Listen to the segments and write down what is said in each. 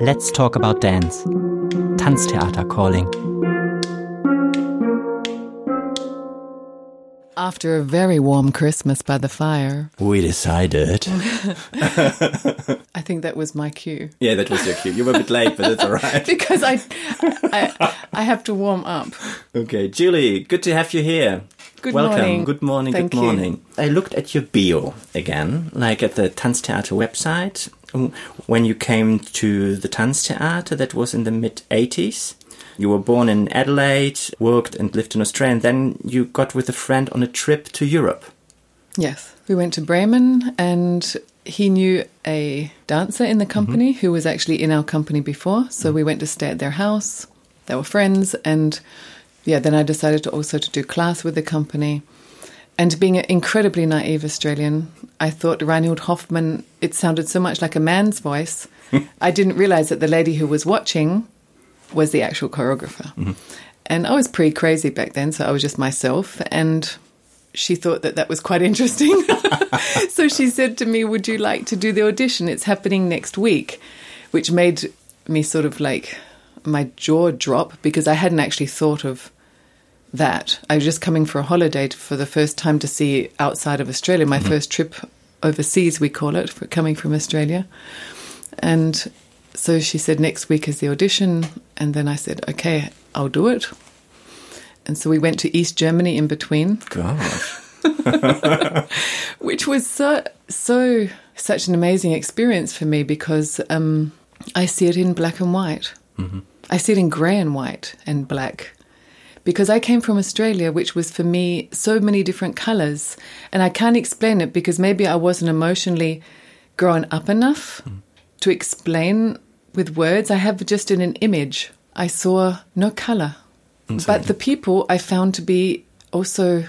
Let's talk about dance. Tanztheater calling. After a very warm Christmas by the fire, We decided. I think that was my cue. Yeah, that was your cue. You were a bit late, but it's all right. Because I, I, I have to warm up. Okay, Julie, good to have you here. Good Welcome. morning. Good morning. Thank good you. morning. I looked at your bio again, like at the Tanztheater website. Um, When you came to the Tanztheater, that was in the mid 80s. You were born in Adelaide, worked and lived in Australia, and then you got with a friend on a trip to Europe. Yes. We went to Bremen and he knew a dancer in the company who was actually in our company before. So we went to stay at their house. They were friends. And yeah, then I decided to also to do class with the company. And being an incredibly naive Australian, I thought Reinhild Hoffmann, it sounded so much like a man's voice. I didn't realize that the lady who was watching was the actual choreographer. Mm-hmm. And I was pretty crazy back then, so I was just myself. And she thought that that was quite interesting. so she said to me, Would you like to do the audition? It's happening next week, which made me sort of like my jaw drop because I hadn't actually thought of that. I was just coming for a holiday to- for the first time to see outside of Australia, my first trip overseas, we call it, for coming from Australia. And so she said, next week is the audition. And then I said, okay, I'll do it. And so we went to East Germany in between, Gosh. which was so, so such an amazing experience for me because um, I see it in black and white. I see it in grey and white and black. Because I came from Australia, which was for me so many different colours. And I can't explain it because maybe I wasn't emotionally grown up enough to explain with words. I have just in an image, I saw no colour. Mm, but the people I found to be also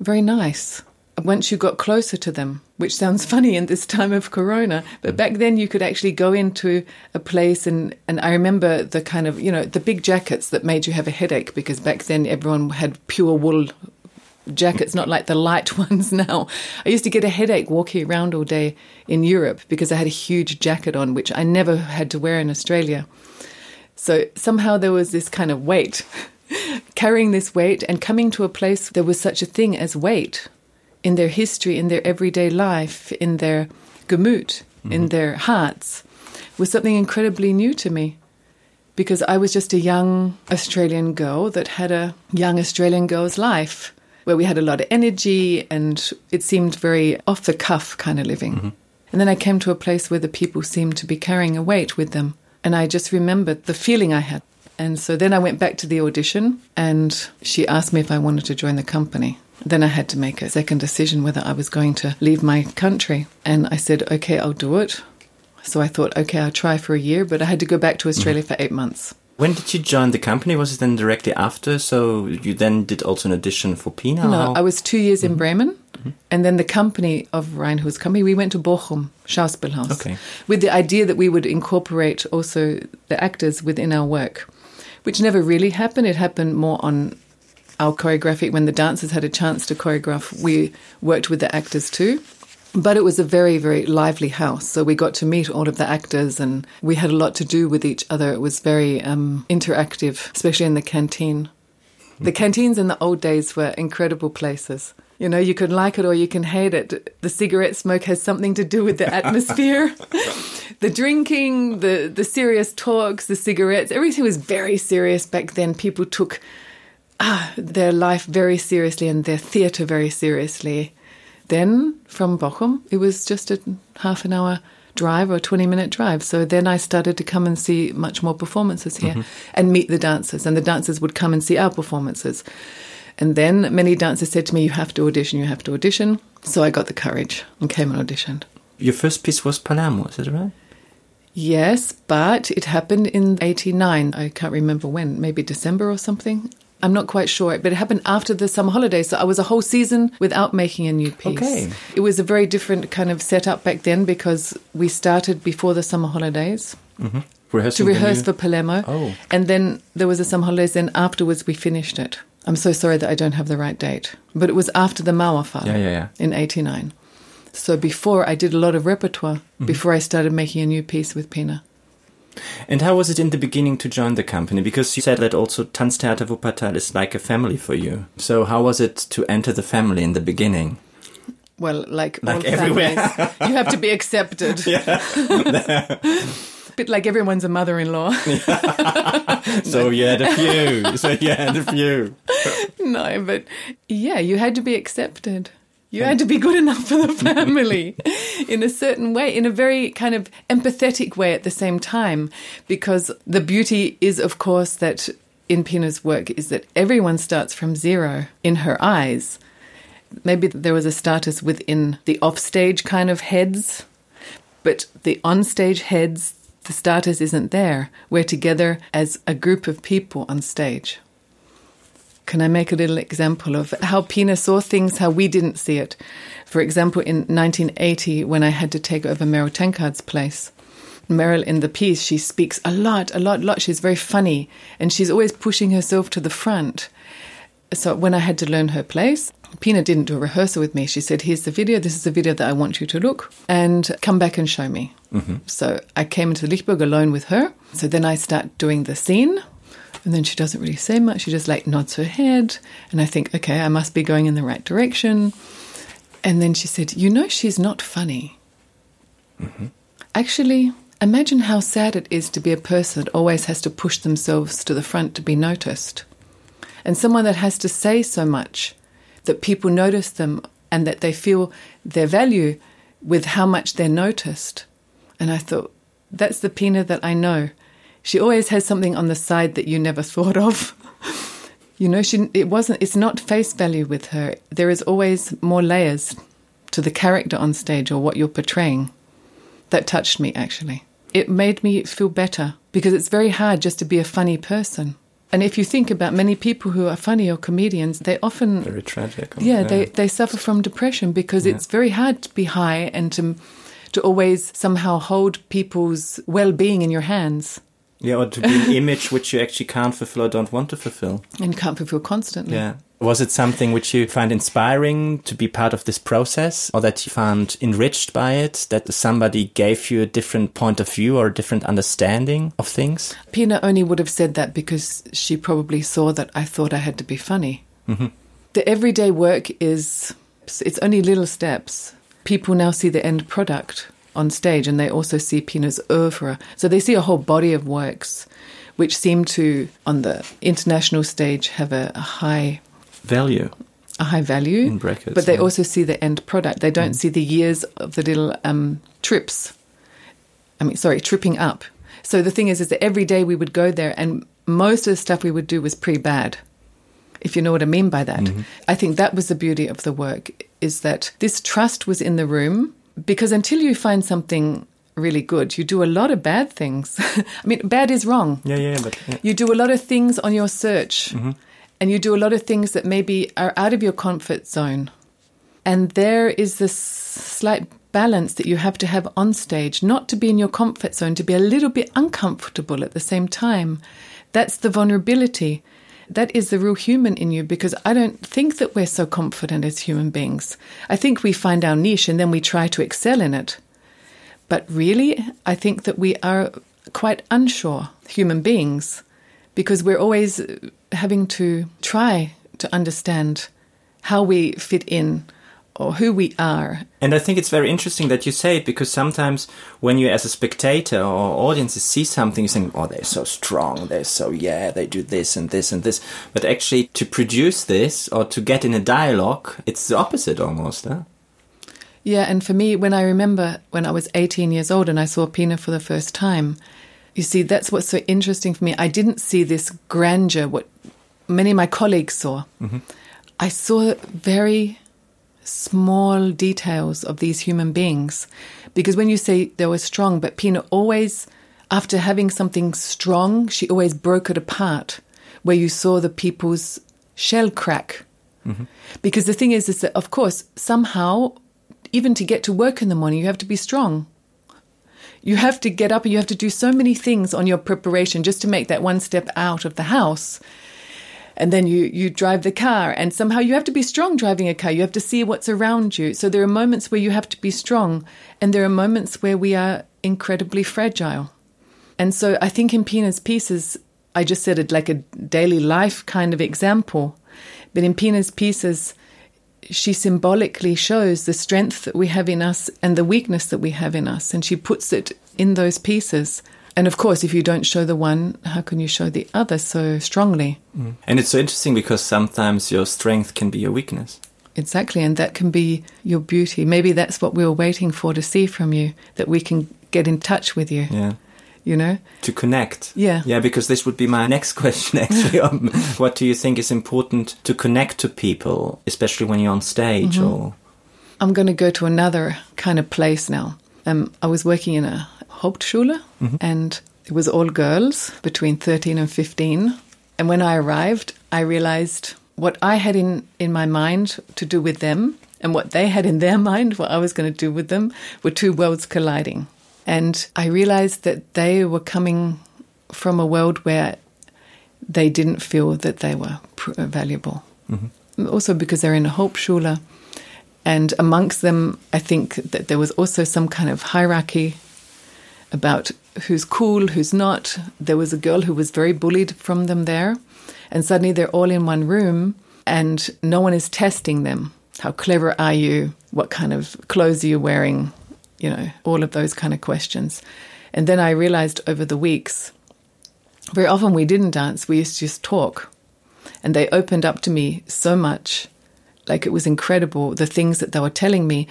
very nice once you got closer to them, which sounds funny in this time of Corona. But mm. back then, you could actually go into a place, and, and I remember the kind of, you know, the big jackets that made you have a headache because back then everyone had pure wool jackets, not like the light ones now. I used to get a headache walking around all day in Europe because I had a huge jacket on, which I never had to wear in Australia. So somehow there was this kind of weight, carrying this weight and coming to a place there was such a thing as weight in their history, in their everyday life, in their gemüt, in mm-hmm. their hearts, was something incredibly new to me. Because I was just a young Australian girl that had a young Australian girl's life where we had a lot of energy and it seemed very off the cuff kind of living. Mm-hmm. And then I came to a place where the people seemed to be carrying a weight with them. And I just remembered the feeling I had. And so then I went back to the audition and she asked me if I wanted to join the company. Then I had to make a second decision whether I was going to leave my country. And I said, okay, I'll do it. So I thought, okay, I'll try for a year, but I had to go back to mm-hmm. Australia for eight months. When did you join the company? Was it then directly after? So you then did also an audition for Pina? No, I was two years in mm-hmm. Bremen. Mm-hmm. And then the company of Reinhild's company, we went to Bochum, Schauspielhaus, Okay. with the idea that we would incorporate also the actors within our work, which never really happened. It happened more on our choreographic when the dancers had a chance to choreograph. We worked with the actors too. But it was a very, very lively house. So we got to meet all of the actors and we had a lot to do with each other. It was very um, interactive, especially in the canteen. The canteens in the old days were incredible places. You know, you can like it or you can hate it. The cigarette smoke has something to do with the atmosphere. the drinking, the the serious talks, the cigarettes, everything was very serious back then. People took ah, their life very seriously and their theatre very seriously. Then from Bochum, it was just a half an hour drive or 20 minute drive. So then I started to come and see much more performances here and meet the dancers. And the dancers would come and see our performances. And then many dancers said to me, You have to audition, you have to audition. So I got the courage and came and auditioned. Your first piece was Palermo, is that right? Yes, but it happened in 89. I can't remember when, maybe December or something. I'm not quite sure, but it happened after the summer holidays. So I was a whole season without making a new piece. Okay. It was a very different kind of setup back then because we started before the summer holidays to Rehearsing the rehearse for Palermo. Oh. And then there was a summer holidays, then afterwards we finished it. I'm so sorry that I don't have the right date. But it was after the Mauerfall Yeah, yeah, yeah. in 89. So before I did a lot of repertoire Mm-hmm. before I started making a new piece with Pina. And how was it in the beginning to join the company? Because you said that also Tanztheater Wuppertal is like a family for you. So how was it to enter the family in the beginning? Well, like, Like all everywhere. families, you have to be accepted. bit like everyone's a mother-in-law. So you had a few. so you had a few. no, but yeah, you had to be accepted. You had to be good enough for the family in a certain way, in a very kind of empathetic way at the same time. Because the beauty is, of course, that in Pina's work is that everyone starts from zero in her eyes. Maybe there was a status within the offstage kind of heads, but the onstage heads, the status isn't there. We're together as a group of people on stage. Can I make a little example of how Pina saw things, how we didn't see it? For example, in 1980, when I had to take over Meryl Tankard's place, Meryl in the piece, she speaks a lot, a lot, lot. She's very funny and she's always pushing herself to the front. So when I had to learn her place, Pina didn't do a rehearsal with me. She said, Here's the video. This is the video that I want you to look and come back and show me. Mm-hmm. So I came into the Lichtburg alone with her. So then I start doing the scene. And then she doesn't really say much. She just like nods her head. And I think, okay, I must be going in the right direction. And then she said, You know, she's not funny. Mm-hmm. Actually, imagine how sad it is to be a person that always has to push themselves to the front to be noticed. And someone that has to say so much that people notice them and that they feel their value with how much they're noticed. And I thought, that's the Pina that I know. She always has something on the side that you never thought of. you know, she it wasn't it's not face value with her. There is always more layers to the character on stage or what you're portraying. That touched me actually. It made me feel better because it's very hard just to be a funny person. And if you think about many people who are funny or comedians, they often Very tragic. yeah, they, they suffer from depression because it's very hard to be high and to to always somehow hold people's well being in your hands Yeah, or to be an image which you actually can't fulfill or don't want to fulfill. and can't fulfill constantly. Yeah. Was it something which you find inspiring to be part of this process or that you found enriched by it? That somebody gave you a different point of view or a different understanding of things? Pina only would have said that because she probably saw that I thought I had to be funny. Mm-hmm. The everyday work is, it's only little steps. People now see the end product on stage and they also see Pina's oeuvre. So they see a whole body of works which seem to, on the international stage, have a, a high Value. a high value In brackets, but they yeah. Mm. also see the end product. They don't see the years of the little um, trips. I mean, sorry, tripping up. So the thing is, is that every day we would go there, and most of the stuff we would do was pretty bad. If you know what I mean by that, Mm-hmm. I think that was the beauty of the work is that this trust was in the room because until you find something really good, you do a lot of bad things. I mean, bad is wrong. Yeah, yeah, but yeah. You do a lot of things on your search, mm-hmm. and you do a lot of things that maybe are out of your comfort zone. And there is this slight balance that you have to have on stage, not to be in your comfort zone, to be a little bit uncomfortable at the same time. That's the vulnerability. That is the real human in you because I don't think that we're so confident as human beings. I think we find our niche and then we try to excel in it. But really, I think that we are quite unsure human beings because we're always having to try to understand how we fit in or who we are. And I think it's very interesting that you say it because sometimes when you, as a spectator or audiences, see something, you think, oh, they're so strong, they're so, yeah, they do this and this and this. But actually, to produce this or to get in a dialogue, it's the opposite almost. Huh? Yeah, and for me, when I remember when I was 18 years old and I saw Pina for the first time, you see, that's what's so interesting for me. I didn't see this grandeur, what many of my colleagues saw. Mm-hmm. I saw very small details of these human beings. Because when you say they were strong, but Pina always, after having something strong, she always broke it apart, where you saw the people's shell crack. Mm-hmm. Because the thing is, is that of course, somehow, even to get to work in the morning, you have to be strong. You have to get up and you have to do so many things on your preparation just to make that one step out of the house. And then you, you drive the car, and somehow you have to be strong driving a car. You have to see what's around you. So there are moments where you have to be strong, and there are moments where we are incredibly fragile. And so I think in Pina's pieces, I just said it like a daily life kind of example. But in Pina's pieces, she symbolically shows the strength that we have in us and the weakness that we have in us. And she puts it in those pieces. And of course, if you don't show the one, how can you show the other so strongly? Mm. And it's so interesting because sometimes your strength can be your weakness. Exactly. And that can be your beauty. Maybe that's what we were waiting for to see from you, that we can get in touch with you. Yeah you know to connect yeah yeah because this would be my next question actually um, what do you think is important to connect to people especially when you're on stage mm -hmm. or i'm going to go to another kind of place now um, i was working in a hauptschule mm -hmm. and it was all girls between 13 and 15 and when i arrived i realized what i had in in my mind to do with them and what they had in their mind what i was going to do with them were two worlds colliding and I realized that they were coming from a world where they didn't feel that they were uh, valuable. Mm-hmm. Also, because they're in a Hauptschule. And amongst them, I think that there was also some kind of hierarchy about who's cool, who's not. There was a girl who was very bullied from them there. And suddenly they're all in one room and no one is testing them. How clever are you? What kind of clothes are you wearing? you know, all of those kind of questions. And then I realized over the weeks, very often we didn't dance, we used to just talk. And they opened up to me so much. Like it was incredible, the things that they were telling me,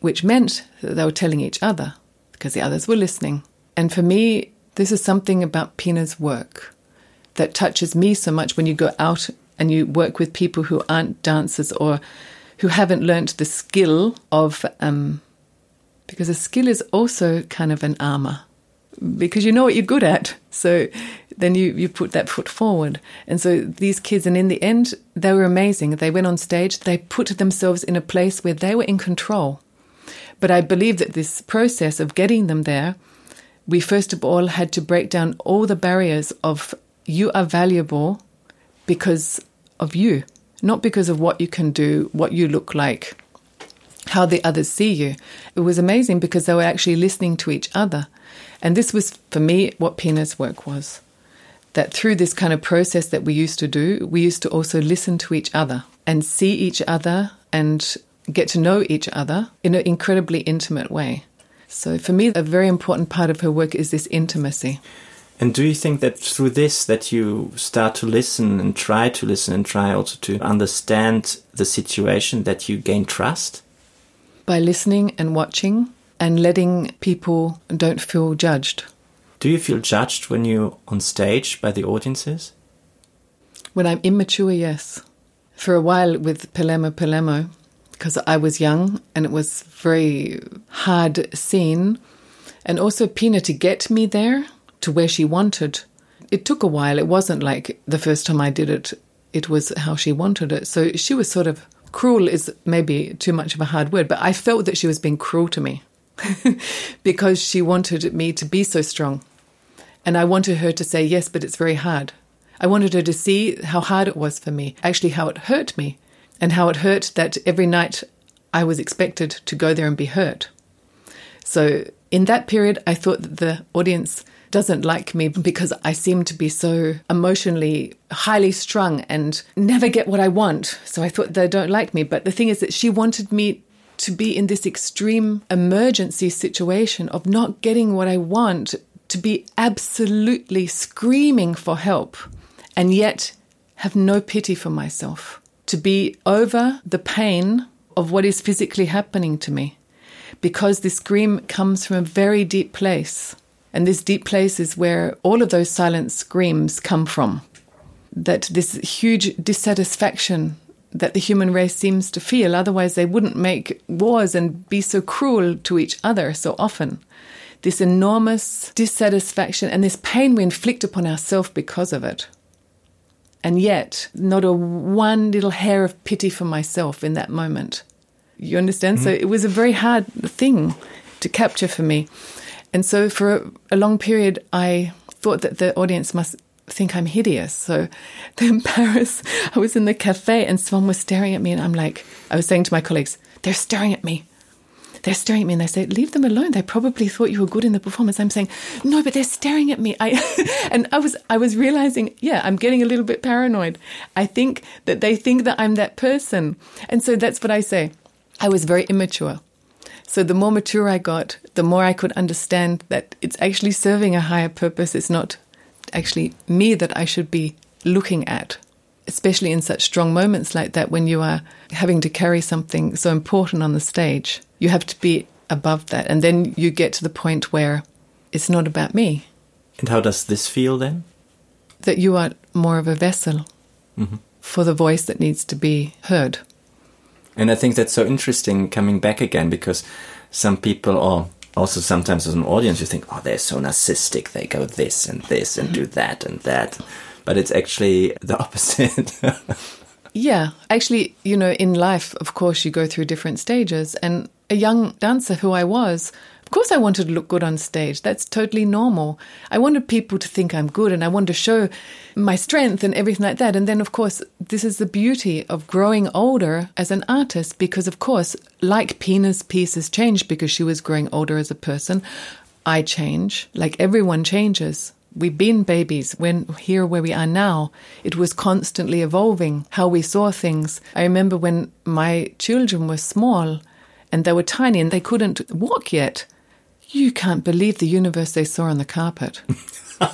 which meant that they were telling each other because the others were listening. And for me, this is something about Pina's work that touches me so much when you go out and you work with people who aren't dancers or who haven't learnt the skill of um, because a skill is also kind of an armor because you know what you're good at. So then you, you put that foot forward. And so these kids, and in the end, they were amazing. They went on stage, they put themselves in a place where they were in control. But I believe that this process of getting them there, we first of all had to break down all the barriers of you are valuable because of you, not because of what you can do, what you look like, how the others see you. It was amazing because they were actually listening to each other. And this was, for me, what Pina's work was. That through this kind of process that we used to do, we used to also listen to each other and see each other and get to know each other in an incredibly intimate way. So for me, a very important part of her work is this intimacy. And do you think that through this that you start to listen and try to listen and try also to understand the situation that you gain trust? by listening and watching and letting people don't feel judged. Do you feel judged when you're on stage by the audiences? When I'm immature, yes. For a while with Palermo Palermo, because I was young and it was very hard scene, and also Pina to get me there to where she wanted. It took a while. It wasn't like the first time I did it, it was how she wanted it. So she was sort of cruel is maybe too much of a hard word, but I felt that she was being cruel to me because she wanted me to be so strong. And I wanted her to say, yes, but it's very hard. I wanted her to see how hard it was for me, actually, how it hurt me, and how it hurt that every night I was expected to go there and be hurt. So, in that period, I thought that the audience doesn't like me because I seem to be so emotionally highly strung and never get what I want. So I thought they don't like me. But the thing is that she wanted me to be in this extreme emergency situation of not getting what I want, to be absolutely screaming for help, and yet have no pity for myself, to be over the pain of what is physically happening to me. Because this scream comes from a very deep place. And this deep place is where all of those silent screams come from. That this huge dissatisfaction that the human race seems to feel, otherwise, they wouldn't make wars and be so cruel to each other so often. This enormous dissatisfaction and this pain we inflict upon ourselves because of it. And yet, not a one little hair of pity for myself in that moment. You understand? Mm-hmm. So it was a very hard thing to capture for me. And so for a long period, I thought that the audience must think I'm hideous. So in Paris, I was in the cafe and someone was staring at me, and I'm like, I was saying to my colleagues, they're staring at me. They're staring at me and they say, leave them alone. They probably thought you were good in the performance. I'm saying, no, but they're staring at me. I, and I was, I was realizing, yeah, I'm getting a little bit paranoid. I think that they think that I'm that person. And so that's what I say. I was very immature. So the more mature I got, the more I could understand that it's actually serving a higher purpose. It's not actually me that I should be looking at especially in such strong moments like that when you are having to carry something so important on the stage. You have to be above that. And then you get to the point where it's not about me. And how does this feel then? That you are more of a vessel mm-hmm. for the voice that needs to be heard. And I think that's so interesting coming back again because some people, are also sometimes as an audience, you think, oh, they're so narcissistic. They go this and this and do that and that but it's actually the opposite. yeah, actually, you know, in life, of course, you go through different stages. And a young dancer who I was, of course, I wanted to look good on stage. That's totally normal. I wanted people to think I'm good and I wanted to show my strength and everything like that. And then, of course, this is the beauty of growing older as an artist because, of course, like Pina's pieces changed because she was growing older as a person, I change. Like everyone changes we've been babies. When here where we are now, it was constantly evolving how we saw things. I remember when my children were small and they were tiny and they couldn't walk yet. You can't believe the universe they saw on the carpet.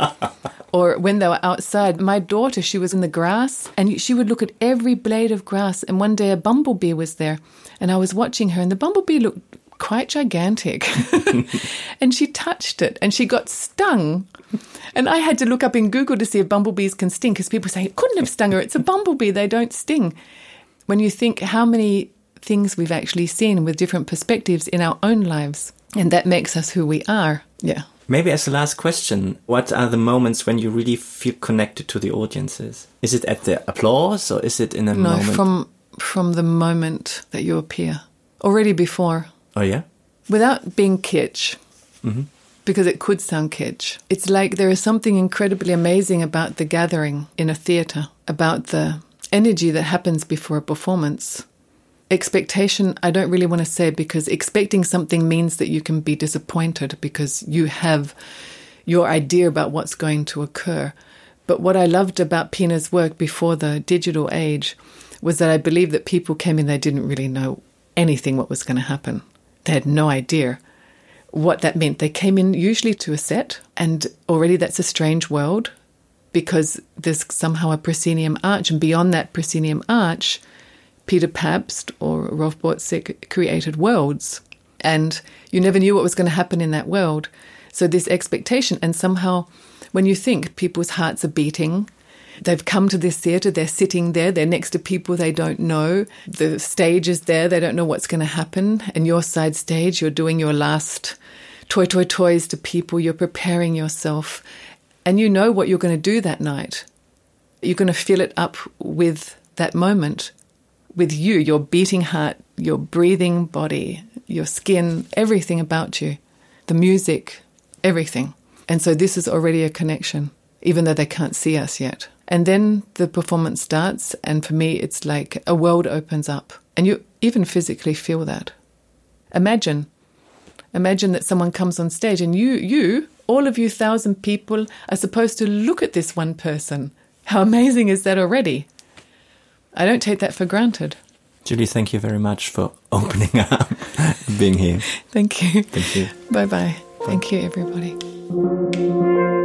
or when they were outside, my daughter, she was in the grass and she would look at every blade of grass. And one day a bumblebee was there and I was watching her and the bumblebee looked quite gigantic. and she touched it and she got stung. And I had to look up in Google to see if bumblebees can sting because people say it couldn't have stung her. It's a bumblebee. They don't sting. When you think how many things we've actually seen with different perspectives in our own lives, and that makes us who we are. Yeah. Maybe as a last question, what are the moments when you really feel connected to the audiences? Is it at the applause or is it in a no, moment? from from the moment that you appear. Already before. Oh yeah. Without being kitsch, mm-hmm. because it could sound kitsch. It's like there is something incredibly amazing about the gathering in a theatre, about the energy that happens before a performance. Expectation, I don't really want to say because expecting something means that you can be disappointed because you have your idea about what's going to occur. But what I loved about Pina's work before the digital age was that I believe that people came in, they didn't really know anything what was going to happen. They had no idea what that meant. They came in usually to a set, and already that's a strange world because there's somehow a proscenium arch, and beyond that proscenium arch, Peter Pabst or Rolf Borzik created worlds, and you never knew what was going to happen in that world. So this expectation, and somehow, when you think people's hearts are beating, They've come to this theatre, they're sitting there, they're next to people they don't know. The stage is there, they don't know what's going to happen. And your side stage, you're doing your last toy, toy, toys to people, you're preparing yourself, and you know what you're going to do that night. You're going to fill it up with that moment, with you, your beating heart, your breathing body, your skin, everything about you, the music, everything. And so this is already a connection, even though they can't see us yet. And then the performance starts, and for me, it's like a world opens up, and you even physically feel that. Imagine, imagine that someone comes on stage, and you, you, all of you thousand people are supposed to look at this one person. How amazing is that already? I don't take that for granted. Julie, thank you very much for opening up, being here. Thank you. Thank you. Bye bye. Thank you, everybody.